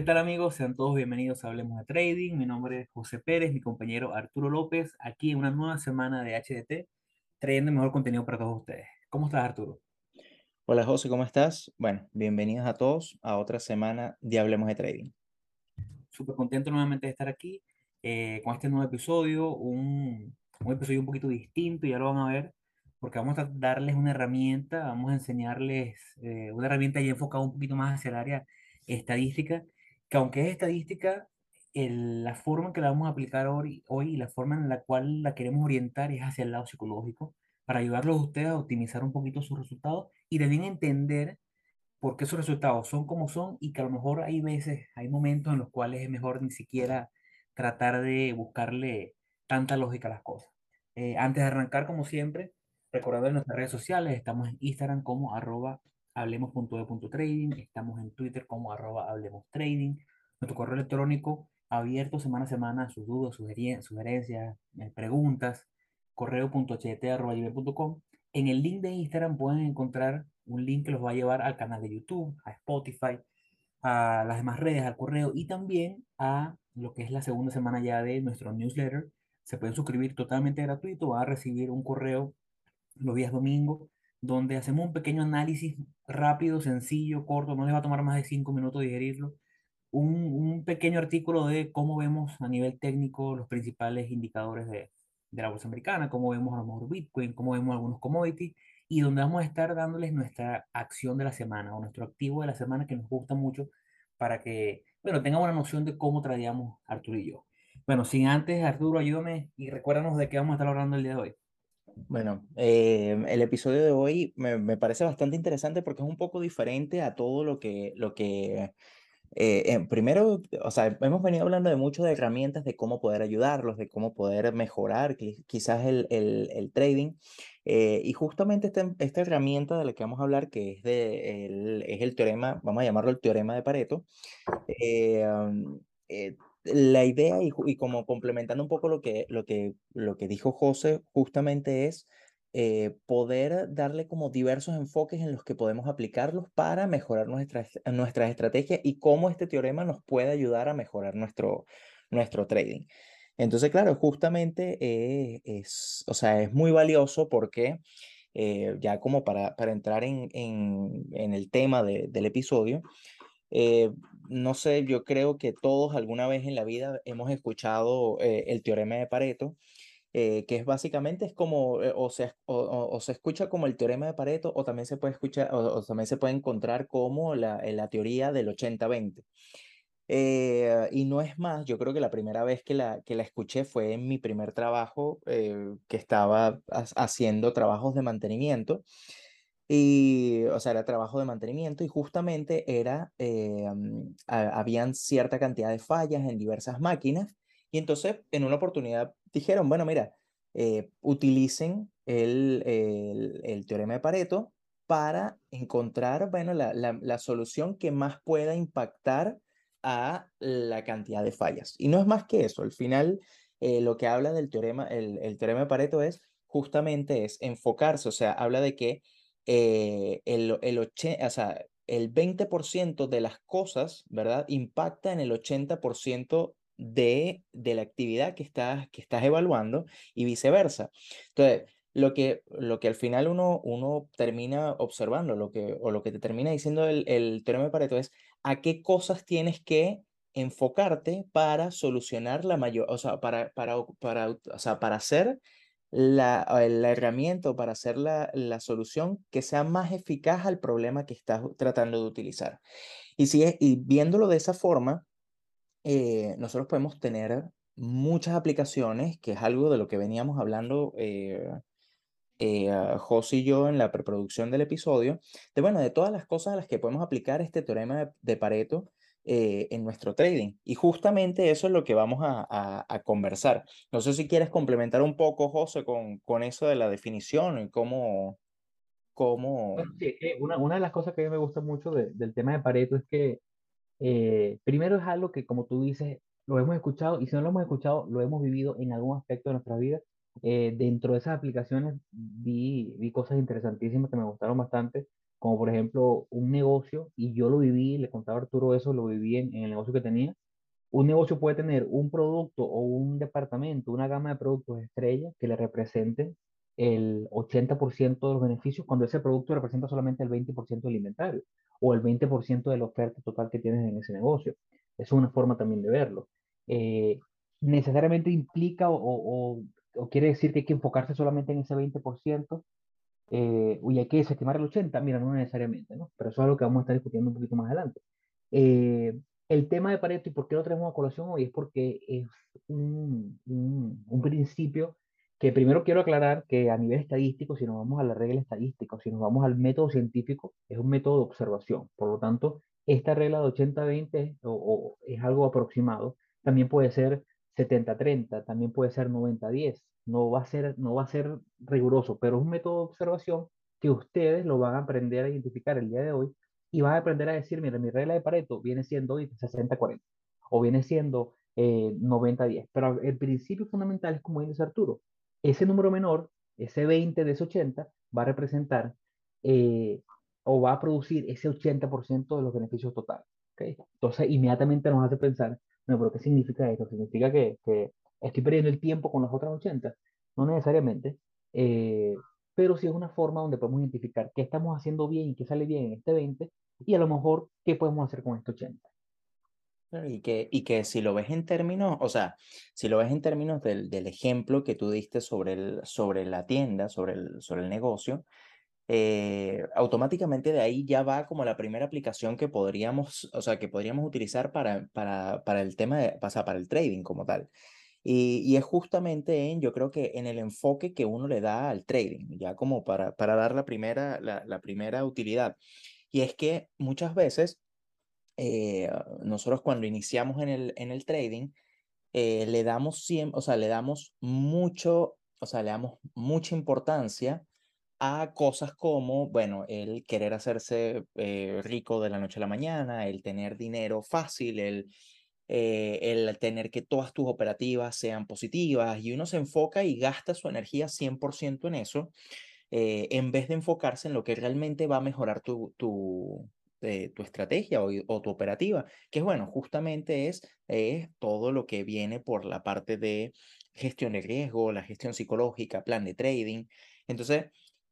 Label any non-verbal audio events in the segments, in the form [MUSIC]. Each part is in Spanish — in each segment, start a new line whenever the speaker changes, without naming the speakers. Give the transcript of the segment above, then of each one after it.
¿qué tal amigos? Sean todos bienvenidos a Hablemos de Trading. Mi nombre es José Pérez, mi compañero Arturo López, aquí en una nueva semana de HDT, trayendo mejor contenido para todos ustedes. ¿Cómo estás, Arturo?
Hola José, ¿cómo estás? Bueno, bienvenidos a todos a otra semana de Hablemos de Trading.
Súper contento nuevamente de estar aquí eh, con este nuevo episodio, un, un episodio un poquito distinto, ya lo van a ver, porque vamos a darles una herramienta, vamos a enseñarles eh, una herramienta ya enfocada un poquito más hacia el área estadística, que aunque es estadística, la forma en que la vamos a aplicar hoy, hoy y la forma en la cual la queremos orientar es hacia el lado psicológico, para ayudarlos a ustedes a optimizar un poquito sus resultados y también entender por qué sus resultados son como son y que a lo mejor hay veces, hay momentos en los cuales es mejor ni siquiera tratar de buscarle tanta lógica a las cosas. Eh, antes de arrancar, como siempre, recordando en nuestras redes sociales, estamos en Instagram como arroba hablemos.de.trading, estamos en Twitter como arroba hablemos trading, nuestro correo electrónico abierto semana a semana, sus dudas, sugerencias, eh, preguntas, correo.ht.com. En el link de Instagram pueden encontrar un link que los va a llevar al canal de YouTube, a Spotify, a las demás redes, al correo y también a lo que es la segunda semana ya de nuestro newsletter. Se pueden suscribir totalmente gratuito, van a recibir un correo los días domingo donde hacemos un pequeño análisis rápido, sencillo, corto, no les va a tomar más de cinco minutos digerirlo. Un, un pequeño artículo de cómo vemos a nivel técnico los principales indicadores de, de la bolsa americana, cómo vemos a lo mejor Bitcoin, cómo vemos algunos commodities y donde vamos a estar dándoles nuestra acción de la semana o nuestro activo de la semana que nos gusta mucho para que, bueno, tengan una noción de cómo tradeamos Arturo y yo. Bueno, sin antes, Arturo, ayúdame y recuérdanos de qué vamos a estar hablando el día de hoy.
Bueno, eh, el episodio de hoy me, me parece bastante interesante porque es un poco diferente a todo lo que, lo que eh, eh, primero, o sea, hemos venido hablando de mucho de herramientas de cómo poder ayudarlos, de cómo poder mejorar qui- quizás el, el, el trading. eh, y justamente esta, esta herramienta de la que vamos a hablar, que es, de, el, es el teorema, vamos a llamarlo el teorema de Pareto, eh, am, eh, la idea y, como complementando un poco lo que, lo que, lo que dijo José, justamente es eh, poder darle como diversos enfoques en los que podemos aplicarlos para mejorar nuestras, nuestras estrategias y cómo este teorema nos puede ayudar a mejorar nuestro, nuestro trading. Entonces, claro, justamente eh, es, o sea, es muy valioso porque eh, ya como para, para entrar en, en, el tema de- del episodio, no sé, yo creo que todos alguna vez en la vida hemos escuchado eh, el teorema de Pareto, eh, que es básicamente es como, eh, o, se, o, se escucha como el teorema de Pareto, o también se puede escuchar, o, también se puede encontrar como la, la teoría del 80-20. Eh, y no es más, yo creo que la primera vez que la, que la escuché fue en mi primer trabajo, que estaba ha- haciendo trabajos de mantenimiento. Y, o sea, era trabajo de mantenimiento y justamente era, eh, mm, ha- habían cierta cantidad de fallas en diversas máquinas y entonces en una oportunidad dijeron, bueno, mira, eh, utilicen el, el, el teorema de Pareto para encontrar, bueno, la, la, la solución que más pueda impactar a la cantidad de fallas. Y no es más que eso, al final eh, lo que habla del teorema, el, el teorema de Pareto es justamente es enfocarse, o sea, habla de que eh, el, el, o sea, el 20% de las cosas, ¿verdad? Impacta en el 80% de, de la actividad que estás, que estás evaluando y viceversa. Entonces, lo que, lo que al final uno, uno termina observando, lo que, o lo que te termina diciendo el, el teorema de Pareto es a qué cosas tienes que enfocarte para solucionar la mayor, o sea, para, para, para, o sea, para hacer la, eh, la herramienta para hacer la, la solución que sea más eficaz al problema que estás tratando de utilizar. Y, si viéndolo de esa forma, eh, nosotros podemos tener muchas aplicaciones, que es algo de lo que veníamos hablando eh, eh, José y yo en la preproducción del episodio, de bueno, de todas las cosas a las que podemos aplicar este teorema de Pareto eh, en nuestro trading. Y justamente eso es lo que vamos a, a, a conversar. No sé si quieres complementar un poco, José, con, con eso de la definición y cómo, cómo...
Sí, una, una de las cosas que a mí me gusta mucho de- del tema de Pareto es que eh, primero es algo que, como tú dices, lo hemos escuchado y si no lo hemos escuchado, lo hemos vivido en algún aspecto de nuestra vida. Eh, dentro de esas aplicaciones vi, vi cosas interesantísimas que me gustaron bastante. Como por ejemplo un negocio, y yo lo viví, le contaba a Arturo eso, lo viví en, el negocio que tenía, un negocio puede tener un producto o un departamento, una gama de productos estrella que le representen el 80% de los beneficios cuando ese producto representa solamente el 20% del inventario o el 20% de la oferta total que tienes en ese negocio. Es una forma también de verlo. Eh, necesariamente implica o, o, quiere decir que hay que enfocarse solamente en ese 20% eh, hay que desestimar el 80%. Mira, no necesariamente, ¿no? Pero eso es algo que vamos a estar discutiendo un poquito más adelante. Eh, el tema de Pareto y por qué lo traemos a colación hoy es porque es un, un, un, principio que primero quiero aclarar que a nivel estadístico, si nos vamos a la regla estadística, si nos vamos al método científico, es un método de observación. Por lo tanto, esta regla de 80-20 o, o, es algo aproximado. También puede ser 70-30, también puede ser 90-10. No va, a ser, no va a ser riguroso, pero es un método de observación que ustedes lo van a aprender a identificar el día de hoy y vas a aprender a decir, mira, mi regla de Pareto viene siendo 60-40 o viene siendo eh, 90-10. Pero el principio fundamental es como dice Arturo, ese número menor, ese 20 de ese 80, va a representar eh, o va a producir ese 80% de los beneficios totales. ¿okay? Entonces, inmediatamente nos hace pensar, no, pero ¿qué significa esto? ¿Significa que, que estoy perdiendo el tiempo con los otros 80? No necesariamente. Eh, pero sí es una forma donde podemos identificar qué estamos haciendo bien y qué sale bien en este 20 y a lo mejor qué podemos hacer con este 80.
Y que, y que si lo ves en términos, o sea, si lo ves en términos del, del ejemplo que tú diste sobre, el, sobre la tienda, sobre el, sobre el negocio, eh, automáticamente de ahí ya va como la primera aplicación que podríamos, o sea, que podríamos utilizar para, para, para el tema de, o sea, para el trading como tal. Y, y, es justamente en, yo creo que en el enfoque que uno le da al trading, ya como para, para dar la primera, la, la primera utilidad. Y es que muchas veces eh, nosotros cuando iniciamos en el, en el trading, eh, le damos siempre, o sea, le damos mucho, o sea, le damos mucha importancia a cosas como, bueno, el querer hacerse eh, rico de la noche a la mañana, el tener dinero fácil, el, eh, el tener que todas tus operativas sean positivas y uno se enfoca y gasta su energía 100% en eso, eh, en vez de enfocarse en lo que realmente va a mejorar tu, tu, eh, tu estrategia o, tu operativa, que es bueno, justamente es, es todo lo que viene por la parte de gestión de riesgo, la gestión psicológica, plan de trading. Entonces,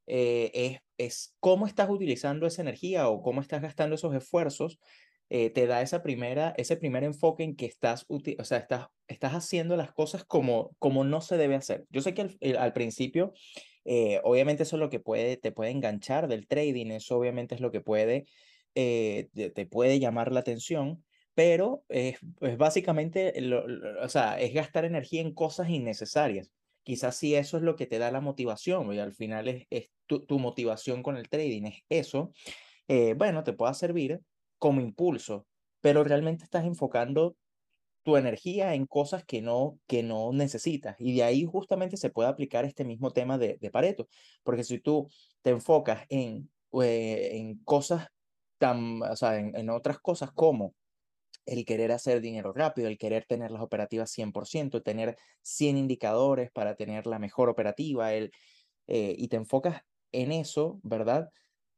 eh, es, es cómo estás utilizando esa energía o cómo estás gastando esos esfuerzos, eh, te da esa primera, ese primer enfoque en que estás, o sea, estás, estás haciendo las cosas como, como no se debe hacer. Yo sé que al, al principio, eh, obviamente eso es lo que puede, te puede enganchar del trading, eso obviamente es lo que puede, te, puede llamar la atención, pero es, básicamente, o sea, es gastar energía en cosas innecesarias quizás si eso es lo que te da la motivación y al final es, es tu, tu, motivación con el trading, es eso, eh, bueno, te pueda servir como impulso, pero realmente estás enfocando tu energía en cosas que no, que no necesitas. Y de ahí justamente se puede aplicar este mismo tema de, de Pareto, porque si tú te enfocas en, eh, en cosas tan, o sea, en, en otras cosas como el querer hacer dinero rápido, el querer tener las operativas 100%, tener 100 indicadores para tener la mejor operativa, el, eh, y te enfocas en eso, ¿verdad?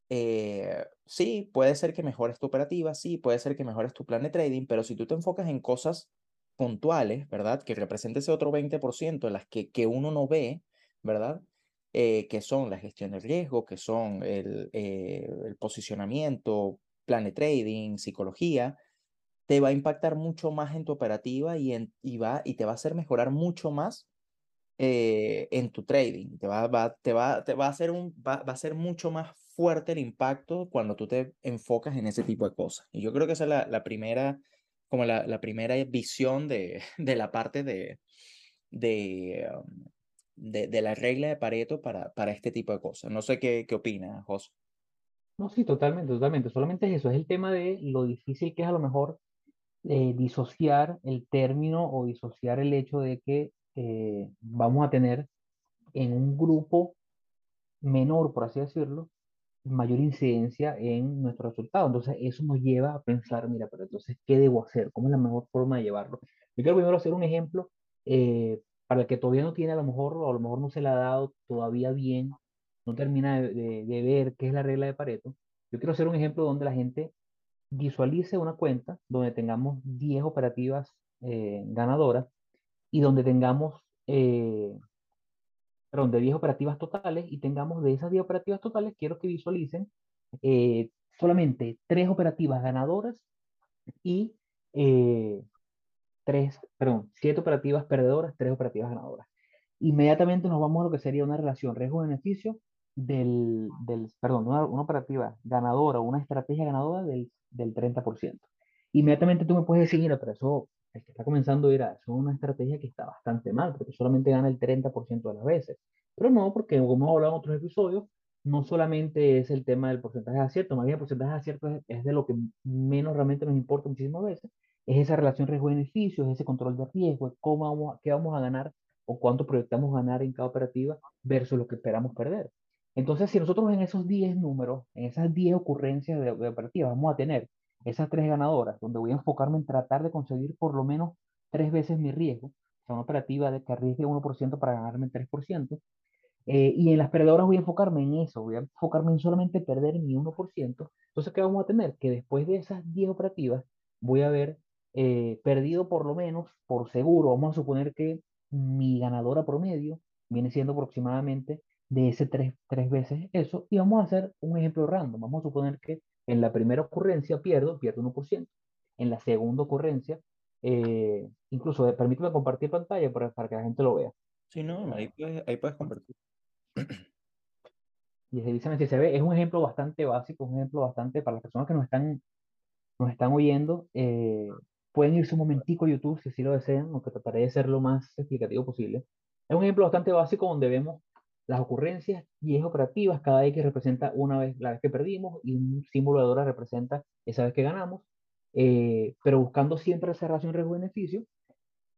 Eh, sí, puede ser que mejores tu operativa, sí, puede ser que mejores tu plan de trading, pero si tú te enfocas en cosas puntuales, ¿verdad? Que represente ese otro 20% en las que, que uno no ve, ¿verdad? Eh, que son la gestión del riesgo, que son eh, el posicionamiento, plan de trading, psicología, te va a impactar mucho más en tu operativa y, en, y, va, y te va a hacer mejorar mucho más eh, en tu trading. Te va, va, te va, te va, a hacer un, va, va, a ser mucho más fuerte el impacto cuando tú te enfocas en ese tipo de cosas. Y yo creo que esa es la, la primera, como la, la, primera visión de, [LAUGHS] de la parte de, de, um, de, de, la regla de Pareto para, para este tipo de cosas. No sé qué, qué opinas, José.
No, sí, totalmente, totalmente. Solamente es eso, es el tema de lo difícil que es a lo mejor eh, disociar el término o disociar el hecho de que eh, vamos a tener en un grupo menor, por así decirlo, mayor incidencia en nuestro resultado. Entonces, eso nos lleva a pensar, mira, pero entonces, ¿qué debo hacer? ¿Cómo es la mejor forma de llevarlo? Yo quiero primero hacer un ejemplo eh, para el que todavía no tiene, a lo mejor, o a lo mejor no se le ha dado todavía bien, no termina de, de, de ver qué es la regla de Pareto. Yo quiero hacer un ejemplo donde la gente visualice una cuenta donde tengamos 10 operativas eh, ganadoras y donde tengamos, eh, perdón, de 10 operativas totales y tengamos de esas 10 operativas totales, quiero que visualicen eh, solamente 3 operativas ganadoras y eh, 3, perdón, 7 operativas perdedoras, 3 operativas ganadoras. Inmediatamente nos vamos a lo que sería una relación riesgo-beneficio del, del, perdón, una, una operativa ganadora, una estrategia ganadora del, del 30%. Inmediatamente tú me puedes decir, mira, pero eso, el que está comenzando a ir a, eso es una estrategia que está bastante mal, porque solamente gana el 30% de las veces. Pero no, porque como hemos hablado en otros episodios, no solamente es el tema del porcentaje de acierto, más bien el porcentaje de acierto es, es de lo que menos realmente nos importa muchísimas veces, es esa relación riesgo-beneficio, es ese control de riesgo, es cómo vamos, qué vamos a ganar o cuánto proyectamos ganar en cada operativa versus lo que esperamos perder. Entonces, si nosotros en esos 10 números, en esas 10 ocurrencias de, de vamos a tener esas tres ganadoras, donde voy a enfocarme en tratar de conseguir por lo menos tres veces mi riesgo, o sea, una operativa de que arriesgue 1% para ganarme el 3%, eh, y en las perdedoras voy a enfocarme en eso, voy a enfocarme en solamente perder mi 1%. Entonces, ¿qué vamos a tener? Que después de esas 10 operativas, voy a haber eh, perdido por lo menos, por seguro, vamos a suponer que mi ganadora promedio viene siendo aproximadamente de ese tres, tres veces eso, y vamos a hacer un ejemplo random. Vamos a suponer que en la primera ocurrencia pierdo, pierdo 1%. En la segunda ocurrencia, eh, incluso eh, permíteme compartir pantalla para, para, que la gente lo vea.
Sí, no, ahí puedes, ahí puedes compartir.
Y revísame si se ve, es un ejemplo bastante básico, un ejemplo bastante para las personas que nos están, nos están oyendo. Eh, pueden irse un momentico a YouTube si así lo desean, aunque trataré de ser lo más explicativo posible. Es un ejemplo bastante básico donde vemos las ocurrencias y es operativas, cada X representa una vez la vez que perdimos y un símbolo de dólar representa esa vez que ganamos, eh, pero buscando siempre esa relación riesgo-beneficio,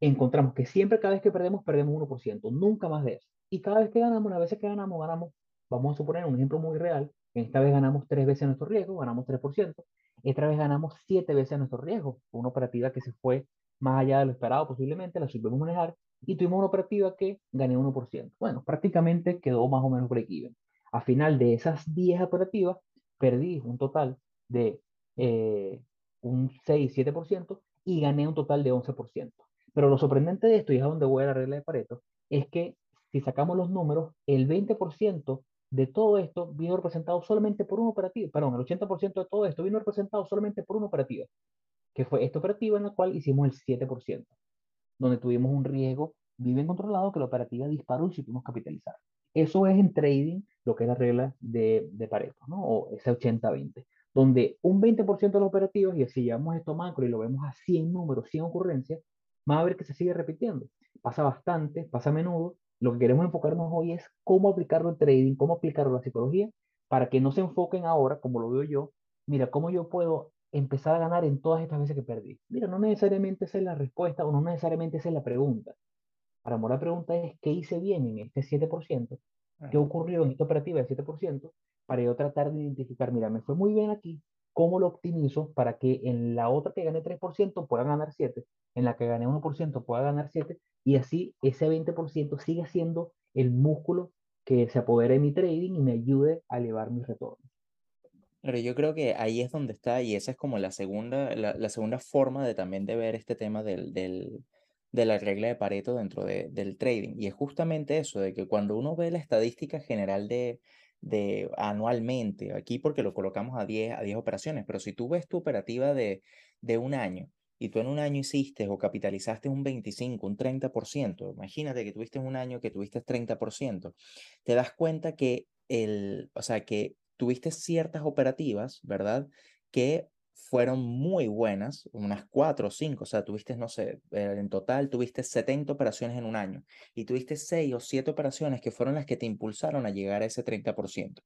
encontramos que siempre cada vez que perdemos, perdemos 1%, nunca más de eso. Y cada vez que ganamos, las veces que ganamos, ganamos, vamos a suponer un ejemplo muy real, esta vez ganamos tres veces nuestro riesgo, ganamos 3%, esta vez ganamos siete veces nuestro riesgo, una operativa que se fue más allá de lo esperado posiblemente, la supimos manejar y tuvimos una operativa que gané 1%. Bueno, prácticamente quedó más o menos break-even. A final de esas 10 operativas, perdí un total de eh, un 6-7% y gané un total de 11%. Pero lo sorprendente de esto, y es a donde voy a la regla de Pareto, es que si sacamos los números, el 20% de todo esto vino representado solamente por una operativa, perdón, el 80% de todo esto vino representado solamente por una operativa, que fue esta operativa en la cual hicimos el 7% donde tuvimos un riesgo bien controlado que la operativa disparó y supimos capitalizar. Eso es en trading lo que es la regla de, de Pareto, ¿no? O ese 80-20, donde un 20% de los operativos, y si llevamos esto macro y lo vemos a 100 números, 100 ocurrencias, va a ver que se sigue repitiendo. Pasa bastante, pasa a menudo. Lo que queremos enfocarnos hoy es cómo aplicarlo en trading, cómo aplicarlo en la psicología, para que no se enfoquen ahora, como lo veo yo, mira, cómo yo puedo empezar a ganar en todas estas veces que perdí? Mira, no necesariamente esa es la respuesta o no necesariamente esa es la pregunta. Para mí la pregunta es, ¿qué hice bien en este 7%? ¿Qué ocurrió en esta operativa de 7%? Para yo tratar de identificar, mira, me fue muy bien aquí, ¿cómo lo optimizo para que en la otra que gané 3% pueda ganar 7, en la que gané 1% pueda ganar 7, y así ese 20% siga siendo el músculo que se apodere de mi trading y me ayude a elevar mis retornos?
Pero yo creo que ahí es donde está, y esa es como la segunda, la, la segunda forma de también de ver este tema del, del, de la regla de Pareto dentro de, del trading. Y es justamente eso, de que cuando uno ve la estadística general de, de anualmente, aquí porque lo colocamos a 10, a 10 operaciones, pero si tú ves tu operativa de, de un año y tú en un año hiciste o capitalizaste un 25, un 30%, imagínate que tuviste un año que tuviste 30%, te das cuenta que el, o sea, que tuviste ciertas operativas, ¿verdad? Que fueron muy buenas, unas cuatro o cinco, o sea, tuviste, no sé, eh, en total tuviste 70 operaciones en un año y tuviste seis o siete operaciones que fueron las que te impulsaron a llegar a ese 30%.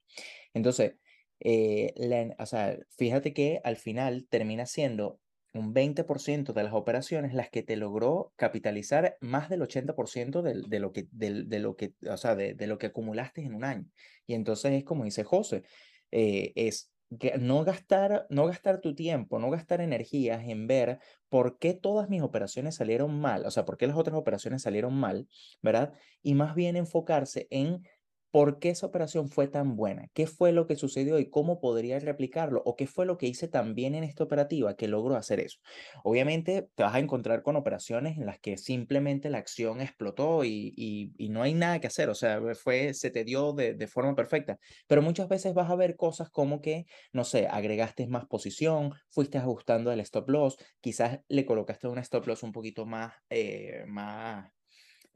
Entonces, eh, o sea, fíjate que al final termina siendo un 20% de las operaciones las que te logró capitalizar más del 80% de, de, lo que, de, de, lo que, o sea, de, lo que acumulaste en un año. Y entonces es como dice José, eh, es no gastar, no gastar tu tiempo, no gastar energías en ver por qué todas mis operaciones salieron mal, o sea, por qué las otras operaciones salieron mal, ¿verdad? Y más bien enfocarse en por qué esa operación fue tan buena, qué fue lo que sucedió y cómo podría replicarlo o qué fue lo que hice tan bien en esta operativa que logró hacer eso. Obviamente te vas a encontrar con operaciones en las que simplemente la acción explotó y, y, no hay nada que hacer, o sea, fue, se te dio de, de, forma perfecta, pero muchas veces vas a ver cosas como que, no sé, agregaste más posición, fuiste ajustando el stop loss, quizás le colocaste un stop loss un poquito más, eh, más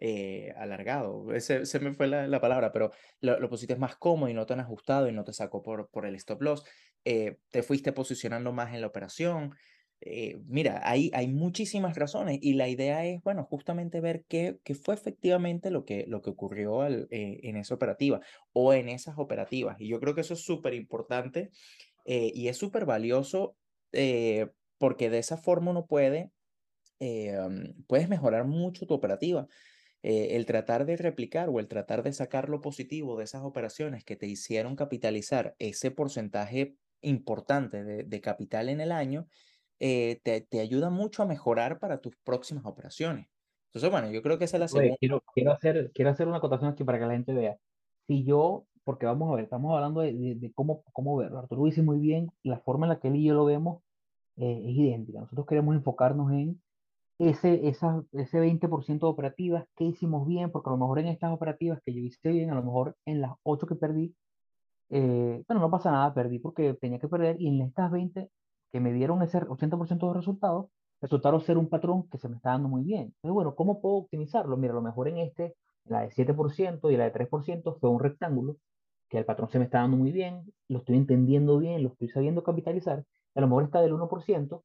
eh, alargado, ese, se me fue la, palabra, pero lo, lo, pusiste más cómodo y no tan ajustado y no te sacó por, el stop loss, eh, te fuiste posicionando más en la operación. Eh, mira, hay, muchísimas razones y la idea es, bueno, justamente ver qué, fue efectivamente lo que, ocurrió en esa operativa o en esas operativas. Y yo creo que eso es súper importante y es súper valioso porque de esa forma uno puede, puedes mejorar mucho tu operativa. Eh, el tratar de replicar o el tratar de sacar lo positivo de esas operaciones que te hicieron capitalizar ese porcentaje importante de, capital en el año, eh, te, te, ayuda mucho a mejorar para tus próximas operaciones. Entonces, bueno, yo creo que esa es la segunda.
Quiero, quiero, hacer, quiero hacer una acotación aquí para que la gente vea. Si yo, porque vamos a ver, estamos hablando de, de, cómo, cómo verlo. Arturo dice muy bien, la forma en la que él y yo lo vemos eh, es idéntica. Nosotros queremos enfocarnos en ese, esa, ese 20% de operativas, ¿qué hicimos bien? Porque a lo mejor en estas operativas que yo hice bien, a lo mejor en las 8 que perdí, eh, bueno, no pasa nada, perdí porque tenía que perder, y en estas 20 que me dieron ese 80% de resultados, resultaron ser un patrón que se me está dando muy bien. Entonces, bueno, ¿cómo puedo optimizarlo? Mira, a lo mejor en este, la de 7% y la de 3% fue un rectángulo, que el patrón se me está dando muy bien, lo estoy entendiendo bien, lo estoy sabiendo capitalizar, a lo mejor está del 1%,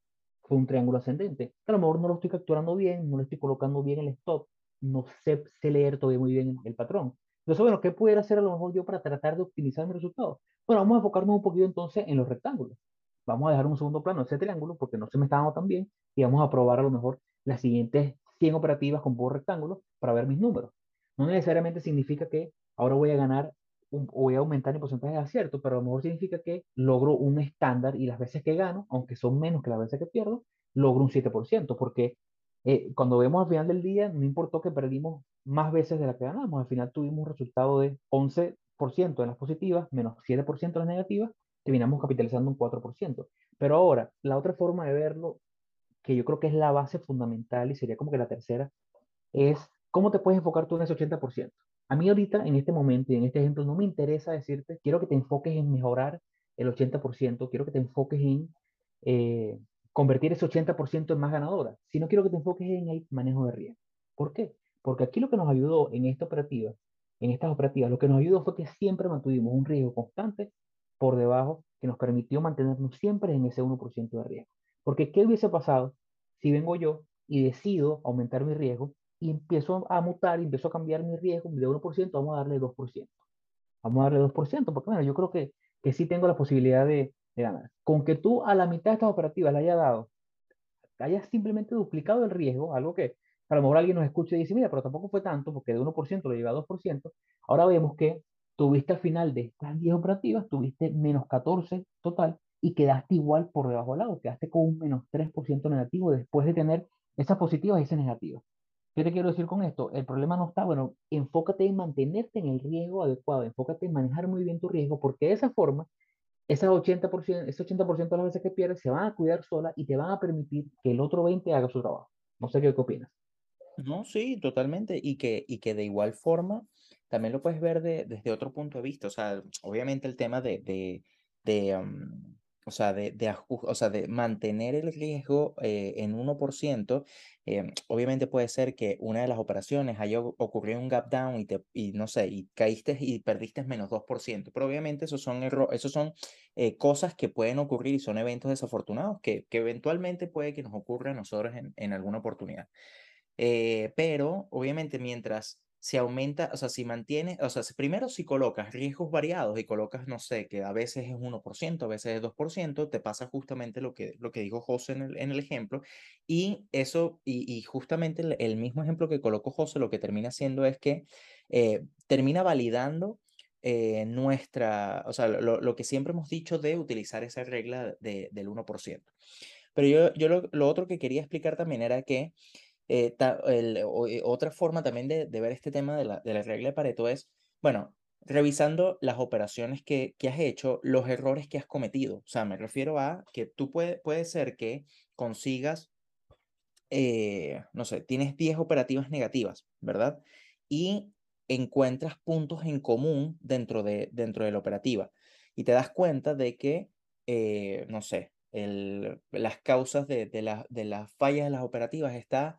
fue un triángulo ascendente. A lo mejor no lo estoy capturando bien, no le estoy colocando bien el stop, no sé, leer todavía muy bien el patrón. Entonces, bueno, ¿qué pudiera hacer a lo mejor yo para tratar de optimizar mi resultado? Bueno, vamos a enfocarnos un poquito entonces en los rectángulos. Vamos a dejar un segundo plano ese triángulo porque no se me está dando tan bien y vamos a probar a lo mejor las siguientes 100 operativas con puro rectángulo para ver mis números. No necesariamente significa que ahora voy a ganar voy a aumentar mi porcentaje de acierto, pero a lo mejor significa que logro un estándar y las veces que gano, aunque son menos que las veces que pierdo, logro un 7%, porque eh, cuando vemos al final del día, no importó que perdimos más veces de la que ganamos, al final tuvimos un resultado de 11% en las positivas, menos 7% en las negativas, terminamos capitalizando un 4%. Pero ahora, la otra forma de verlo, que yo creo que es la base fundamental y sería como que la tercera, es cómo te puedes enfocar tú en ese 80%. A mí ahorita, en este momento y en este ejemplo, no me interesa decirte, quiero que te enfoques en mejorar el 80%, quiero que te enfoques en eh, convertir ese 80% en más ganadora, sino quiero que te enfoques en el manejo de riesgo. ¿Por qué? Porque aquí lo que nos ayudó en esta operativa, en estas operativas, lo que nos ayudó fue que siempre mantuvimos un riesgo constante por debajo que nos permitió mantenernos siempre en ese 1% de riesgo. Porque ¿qué hubiese pasado si vengo yo y decido aumentar mi riesgo y empiezo a mutar, y empiezo a cambiar mi riesgo de 1%, vamos a darle 2%. Vamos a darle 2%, porque bueno, yo creo que, que sí tengo la posibilidad de, ganar. Con que tú a la mitad de estas operativas le hayas dado, hayas simplemente duplicado el riesgo, algo que a lo mejor alguien nos escuche y dice, mira, pero tampoco fue tanto, porque de 1% lo lleva a 2%, ahora vemos que tuviste al final de estas 10 operativas, tuviste menos 14 total, y quedaste igual por debajo del lado, quedaste con un menos 3% negativo después de tener esas positivas y esas negativas. ¿Qué te quiero decir con esto? El problema no está, bueno, enfócate en mantenerte en el riesgo adecuado, enfócate en manejar muy bien tu riesgo, porque de esa forma, esas 80%, ese 80% de las veces que pierdes se van a cuidar sola y te van a permitir que el otro 20% haga su trabajo. No sé qué, opinas.
No, sí, totalmente. Y que, y que de igual forma también lo puedes ver desde otro punto de vista. O sea, obviamente el tema de, de, de o sea, de, de, o sea, de mantener el riesgo eh, en 1%, eh, obviamente puede ser que una de las operaciones haya ocurrido un gap down y, te, y no sé, y caíste y perdiste menos 2%, pero obviamente esos son, esos son eh, cosas que pueden ocurrir y son eventos desafortunados que, que eventualmente puede que nos ocurra a nosotros en, en alguna oportunidad. pero obviamente mientras si aumenta, o sea, si mantiene, o sea, primero si colocas riesgos variados y colocas, no sé, que a veces es 1%, a veces es 2%, te pasa justamente lo que, lo que dijo José en el, en el ejemplo. Y eso, y, justamente el, mismo ejemplo que colocó José, lo que termina haciendo es que eh, termina validando eh, nuestra, o sea, lo, lo, que siempre hemos dicho de utilizar esa regla de, del 1%. Pero yo, yo lo, lo otro que quería explicar también era que eh, el, eh, otra forma también de, de, ver este tema de la, de la regla de Pareto es, bueno, revisando las operaciones que, que has hecho, los errores que has cometido. O sea, me refiero a que tú puede, puede ser que consigas, eh, no sé, tienes 10 operativas negativas, ¿verdad? Y encuentras puntos en común dentro de, dentro de la operativa y te das cuenta de que, eh, no sé, el, las causas de, de, la, de las fallas de las operativas está,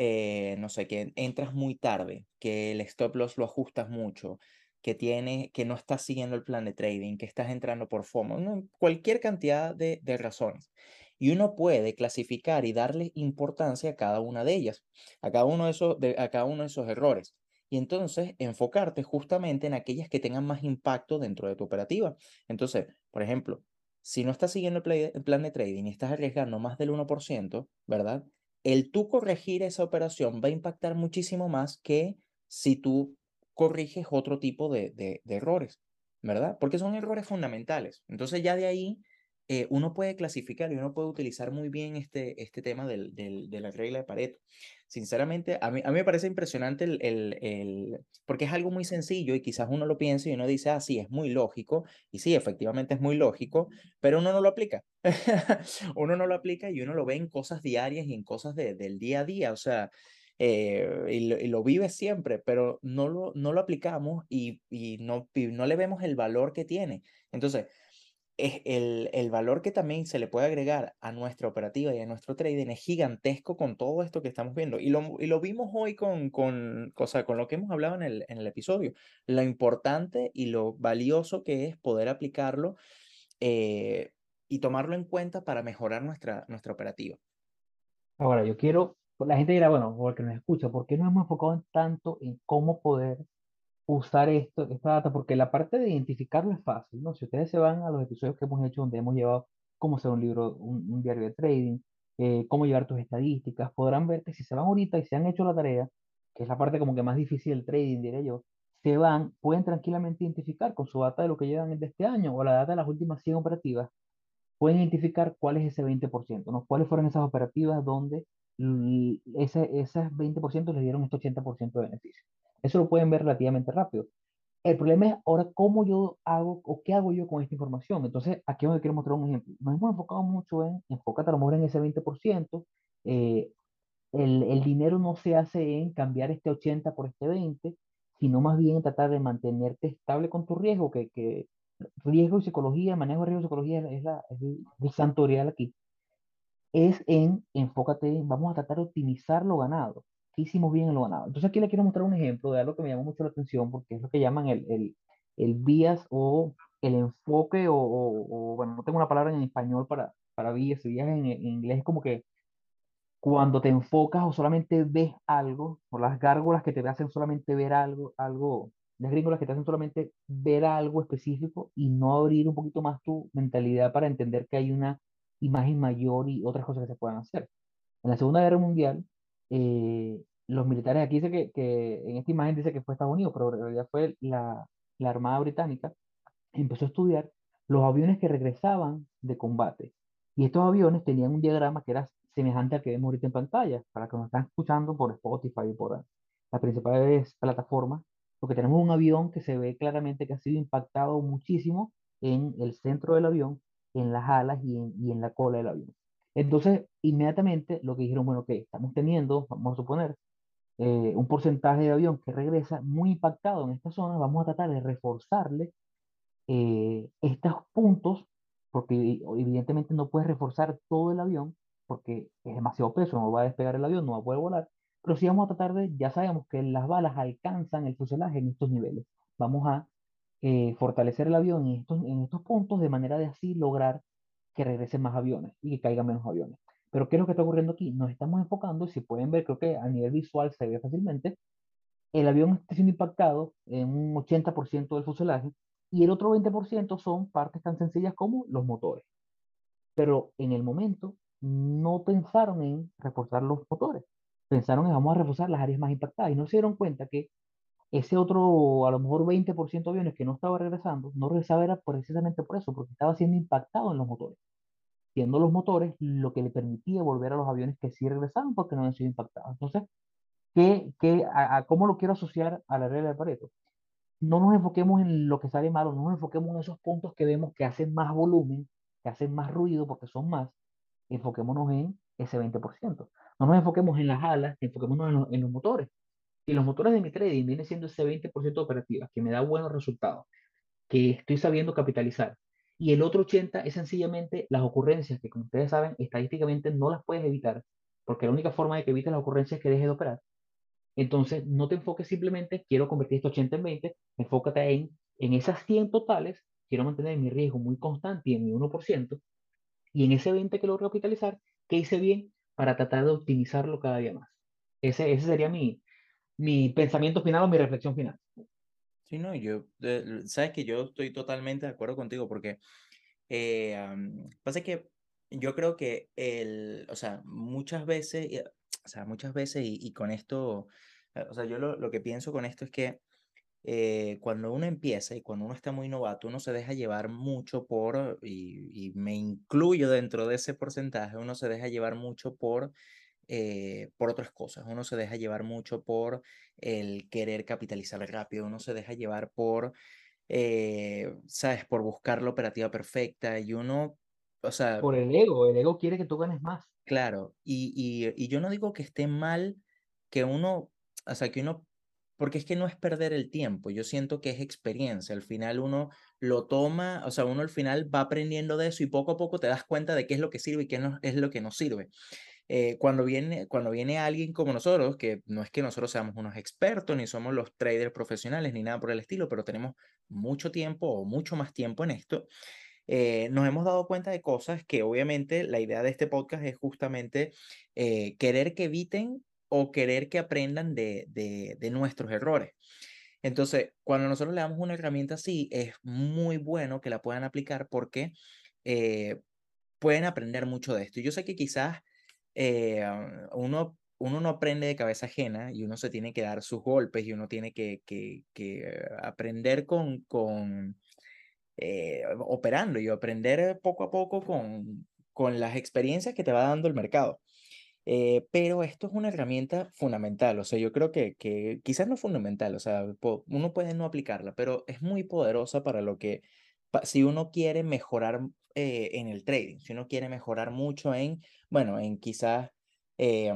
eh, no sé, que entras muy tarde, que el stop loss lo ajustas mucho, que, tiene, que no estás siguiendo el plan de trading, que estás entrando por FOMO, cualquier cantidad de, razones. Y uno puede clasificar y darle importancia a cada una de ellas, a cada uno de esos, a cada uno de esos errores y entonces enfocarte justamente en aquellas que tengan más impacto dentro de tu operativa. Entonces, por ejemplo, si no estás siguiendo el, plan de trading y estás arriesgando más del 1%, ¿verdad? El tú corregir esa operación va a impactar muchísimo más que si tú corriges otro tipo de, de, de errores, ¿verdad? Porque son errores fundamentales. Entonces ya de ahí eh, uno puede clasificar y uno puede utilizar muy bien este, este tema del, del, de la regla de Pareto. Sinceramente, a mí, a mí me parece impresionante el, el, el, porque es algo muy sencillo y quizás uno lo piensa y uno dice, ah, sí, es muy lógico, y sí, efectivamente es muy lógico, pero uno no lo aplica. [LAUGHS] uno no lo aplica y uno lo ve en cosas diarias y en cosas de, del día a día, o sea, eh, y, lo, y, lo, vive siempre, pero no lo, no lo aplicamos y, y, no, y no le vemos el valor que tiene. Entonces, es el, el, valor que también se le puede agregar a nuestra operativa y a nuestro trading es gigantesco con todo esto que estamos viendo. Y lo, y lo vimos hoy con, con, o con lo que hemos hablado en el, en el episodio. Lo importante y lo valioso que es poder aplicarlo eh, y tomarlo en cuenta para mejorar nuestra, nuestra operativa.
Ahora, yo quiero, la gente dirá, bueno, porque nos escucha, ¿por qué nos hemos enfocado en tanto en cómo poder usar esto, esta data, porque la parte de identificarlo es fácil, ¿no? Si ustedes se van a los episodios que hemos hecho donde hemos llevado cómo hacer un libro, un, un diario de trading, eh, cómo llevar tus estadísticas, podrán ver que si se van ahorita y se han hecho la tarea, que es la parte como que más difícil del trading, diría yo, se van, pueden tranquilamente identificar con su data de lo que llevan de este año o la data de las últimas 100 operativas, pueden identificar cuál es ese 20%, ¿no? ¿Cuáles fueron esas operativas donde ese, esas 20% les dieron este 80% de beneficio? Eso lo pueden ver relativamente rápido. El problema es ahora cómo yo hago o qué hago yo con esta información. Entonces, aquí donde quiero mostrar un ejemplo. Nos hemos enfocado mucho en, enfócate a lo mejor en ese 20%. Eh, el, el, dinero no se hace en cambiar este 80 por este 20, sino más bien en tratar de mantenerte estable con tu riesgo, que, que riesgo y psicología, manejo de riesgo y psicología es, la, es el, el santorial aquí. Es en, enfócate, vamos a tratar de optimizar lo ganado hicimos bien en lo ganado. Entonces aquí le quiero mostrar un ejemplo de algo que me llamó mucho la atención porque es lo que llaman el, el, el bias o el enfoque o, o, o, bueno, no tengo una palabra en español para, para bias, bias en, en, inglés es como que cuando te enfocas o solamente ves algo, o las gárgolas que te hacen solamente ver algo, algo, las gringolas que te hacen solamente ver algo específico y no abrir un poquito más tu mentalidad para entender que hay una imagen mayor y otras cosas que se puedan hacer. En la Segunda Guerra Mundial, eh, los militares, aquí dice que, que, en esta imagen dice que fue Estados Unidos, pero en realidad fue la, la Armada Británica, empezó a estudiar los aviones que regresaban de combate. Y estos aviones tenían un diagrama que era semejante al que vemos ahorita en pantalla, para que nos están escuchando por Spotify y por las principales plataformas, porque tenemos un avión que se ve claramente que ha sido impactado muchísimo en el centro del avión, en las alas y en, y en la cola del avión. Entonces, inmediatamente lo que dijeron, bueno, que estamos teniendo, vamos a suponer, eh, un porcentaje de avión que regresa muy impactado en esta zona, vamos a tratar de reforzarle eh, estos puntos, porque evidentemente no puedes reforzar todo el avión, porque es demasiado peso, no va a despegar el avión, no va a poder volar, pero sí vamos a tratar de, ya sabemos que las balas alcanzan el fuselaje en estos niveles, vamos a eh, fortalecer el avión en estos, en estos puntos de manera de así lograr que regresen más aviones y que caigan menos aviones. Pero ¿qué es lo que está ocurriendo aquí? Nos estamos enfocando, si pueden ver, creo que a nivel visual se ve fácilmente, el avión está siendo impactado en un 80% del fuselaje y el otro 20% son partes tan sencillas como los motores. Pero en el momento no pensaron en reforzar los motores, pensaron en vamos a reforzar las áreas más impactadas y no se dieron cuenta que ese otro, a lo mejor 20% de aviones que no estaba regresando, no regresaba era precisamente por eso, porque estaba siendo impactado en los motores. Siendo los motores lo que le permitía volver a los aviones que sí regresaban porque no habían sido impactados. Entonces, ¿qué, qué, a, a, ¿cómo lo quiero asociar a la regla de Pareto? no nos enfoquemos en lo que sale malo, no nos enfoquemos en esos puntos que vemos que hacen más volumen, que hacen más ruido porque son más, enfoquémonos en ese 20%. No nos enfoquemos en las alas, enfoquémonos en los, en los motores. Y los motores de mi trading viene siendo ese 20% de operativas que me da buenos resultados, que estoy sabiendo capitalizar. Y el otro 80% es sencillamente las ocurrencias, que como ustedes saben, estadísticamente no las puedes evitar, porque la única forma de que evites las ocurrencias es que dejes de operar. Entonces, no te enfoques simplemente, quiero convertir esto 80 en 20, enfócate en, en esas 100 totales, quiero mantener mi riesgo muy constante en mi 1%, y en ese 20 que logro capitalizar, ¿qué hice bien para tratar de optimizarlo cada día más? Ese, ese sería mi, mi pensamiento final o mi reflexión final.
Sí, no, yo, sabes que yo estoy totalmente de acuerdo contigo porque eh, pasa que yo creo que el, o sea, muchas veces, o sea, muchas veces y, y con esto, eh, o sea, yo lo, lo, que pienso con esto es que eh, cuando uno empieza y cuando uno está muy novato, uno se deja llevar mucho por, y, y me incluyo dentro de ese porcentaje, uno se deja llevar mucho por eh, por otras cosas. Uno se deja llevar mucho por el querer capitalizar rápido, uno se deja llevar por, eh, ¿sabes? Por buscar la operativa perfecta y uno, o sea...
Por el ego, el ego quiere que tú ganes más.
Claro, y, y, y yo no digo que esté mal que uno, o sea, que uno porque es que no es perder el tiempo, yo siento que es experiencia, al final uno lo toma, o sea, uno al final va aprendiendo de eso y poco a poco te das cuenta de qué es lo que sirve y qué no, es lo que no sirve. Eh, cuando, viene, cuando viene alguien como nosotros, que no es que nosotros seamos unos expertos, ni somos los traders profesionales, ni nada por el estilo, pero tenemos mucho tiempo o mucho más tiempo en esto, eh, nos hemos dado cuenta de cosas que obviamente la idea de este podcast es justamente eh, querer que eviten o querer que aprendan de, de, de nuestros errores. Entonces, cuando nosotros le damos una herramienta así, es muy bueno que la puedan aplicar porque eh, pueden aprender mucho de esto. Yo sé que quizás eh, uno, uno no aprende de cabeza ajena y uno se tiene que dar sus golpes y uno tiene que, que, que aprender con, con eh, operando y aprender poco a poco con, con las experiencias que te va dando el mercado. Eh, pero esto es una herramienta fundamental, o sea, yo creo que, que quizás no fundamental, o sea, uno puede no aplicarla, pero es muy poderosa para lo que, si uno quiere mejorar eh, en el trading, si uno quiere mejorar mucho en, bueno, en quizás eh,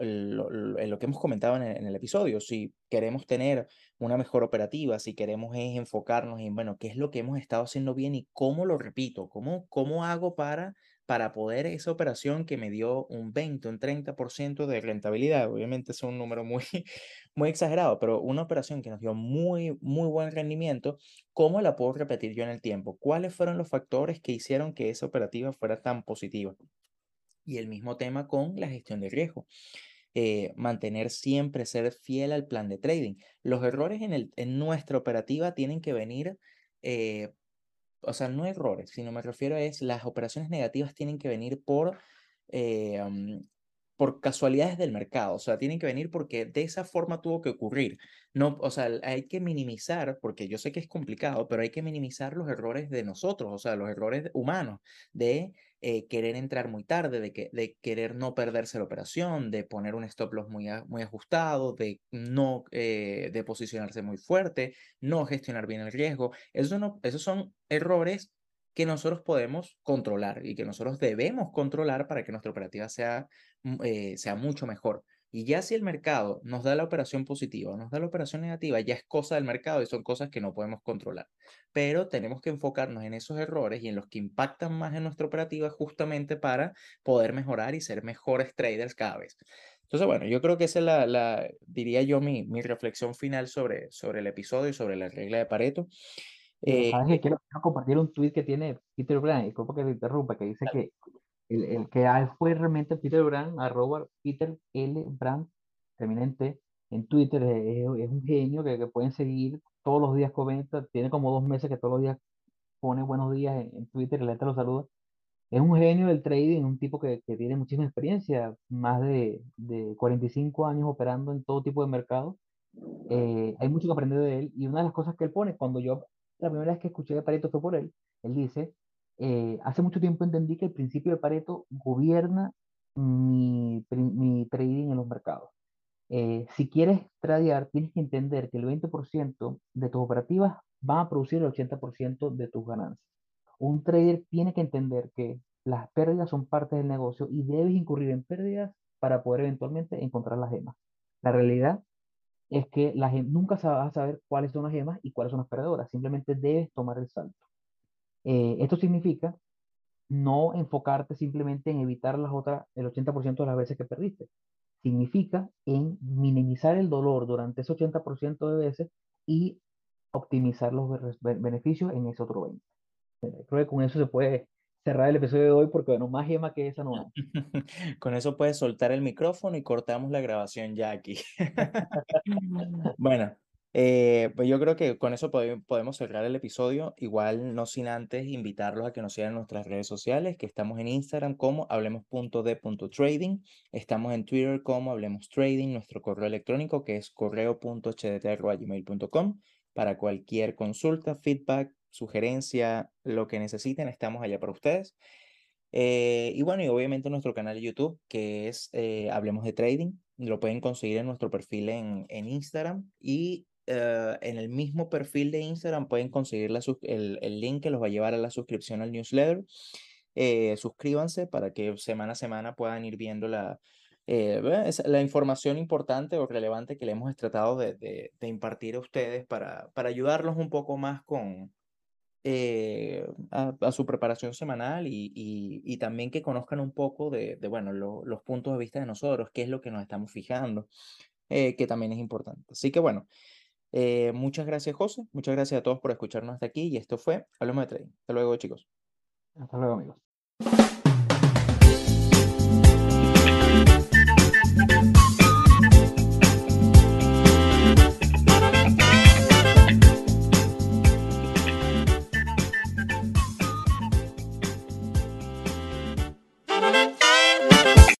lo, que hemos comentado en el, episodio, si queremos tener una mejor operativa, si queremos enfocarnos en, bueno, qué es lo que hemos estado haciendo bien y cómo lo repito, cómo, cómo hago para para poder esa operación que me dio un 20, un 30% de rentabilidad, obviamente es un número muy, [LAUGHS] muy exagerado, pero una operación que nos dio muy, muy buen rendimiento, ¿cómo la puedo repetir yo en el tiempo? ¿Cuáles fueron los factores que hicieron que esa operativa fuera tan positiva? Y el mismo tema con la gestión de riesgo. Eh, mantener siempre, ser fiel al plan de trading. Los errores en, el, en nuestra operativa tienen que venir eh, o sea, no errores, sino me refiero a es las operaciones negativas tienen que venir por, eh, um, por casualidades del mercado, o sea, tienen que venir porque de esa forma tuvo que ocurrir. No, o sea, hay que minimizar, porque yo sé que es complicado, pero hay que minimizar los errores de nosotros, o sea, los errores humanos, de eh, querer entrar muy tarde, de, que, de querer no perderse la operación, de poner un stop loss muy, ajustado, de no eh, de posicionarse muy fuerte, no gestionar bien el riesgo. Eso no, esos son errores que nosotros podemos controlar y que nosotros debemos controlar para que nuestra operativa sea, eh, sea mucho mejor. Y ya si el mercado nos da la operación positiva o nos da la operación negativa, ya es cosa del mercado y son cosas que no podemos controlar. Pero tenemos que enfocarnos en esos errores y en los que impactan más en nuestra operativa justamente para poder mejorar y ser mejores traders cada vez. Entonces, bueno, yo creo que esa es la, la diría yo, mi, mi reflexión final sobre, sobre el episodio y sobre la regla de Pareto.
Eh, ¿Sabes que quiero, quiero, compartir un tweet que tiene Peter Brand, como que le interrumpa, que dice que el, el, que fue realmente Peter Brand, arroba Peter L. Brand, terminante, en Twitter, es, un genio que, que, pueden seguir, todos los días comenta, tiene como dos meses que todos los días pone buenos días en, en Twitter la gente lo saluda. Es un genio del trading, un tipo que, que tiene muchísima experiencia, más de, de 45 años operando en todo tipo de mercados. Eh, hay mucho que aprender de él y una de las cosas que él pone, cuando yo la primera vez que escuché de Pareto fue por él. Él dice, eh, hace mucho tiempo entendí que el principio de Pareto gobierna mi, trading en los mercados. Eh, si quieres tradear, tienes que entender que el 20% de tus operativas van a producir el 80% de tus ganancias. Un trader tiene que entender que las pérdidas son parte del negocio y debes incurrir en pérdidas para poder eventualmente encontrar las gemas. La realidad es que la nunca vas a saber cuáles son las gemas y cuáles son las perdedoras. Simplemente debes tomar el salto. Eh, esto significa no enfocarte simplemente en evitar las otras, el 80% de las veces que perdiste. Significa en minimizar el dolor durante ese 80% de veces y optimizar los be- beneficios en ese otro 20%. Creo que con eso se puede cerrar el episodio de hoy porque, bueno, más gema que esa no hay. [LAUGHS]
Con eso puedes soltar el micrófono y cortamos la grabación ya aquí. [LAUGHS] [LAUGHS] Bueno, eh, pues yo creo que con eso pode- podemos cerrar el episodio. Igual no sin antes invitarlos a que nos sigan en nuestras redes sociales, que estamos en Instagram como hablemos.de.trading, estamos en Twitter como hablemos trading, nuestro correo electrónico que es correo.hdt@gmail.com para cualquier consulta, feedback, sugerencia, lo que necesiten, estamos allá para ustedes. Eh, y bueno, y obviamente nuestro canal de YouTube, que es eh, Hablemos de Trading, lo pueden conseguir en nuestro perfil en, en Instagram y eh, en el mismo perfil de Instagram pueden conseguir la el, el link que los va a llevar a la suscripción al newsletter. Eh, suscríbanse para que semana a semana puedan ir viendo la, eh, la información importante o relevante que le hemos tratado de, de- de impartir a ustedes para, para ayudarlos un poco más con, eh, a, a su preparación semanal y, y- y también que conozcan un poco de, de, bueno, lo- los puntos de vista de nosotros, qué es lo que nos estamos fijando, eh, que también es importante. Así que bueno, eh, muchas gracias José, muchas gracias a todos por escucharnos hasta aquí y esto fue Hablemos de Trading. Hasta luego chicos.
Hasta luego, amigos.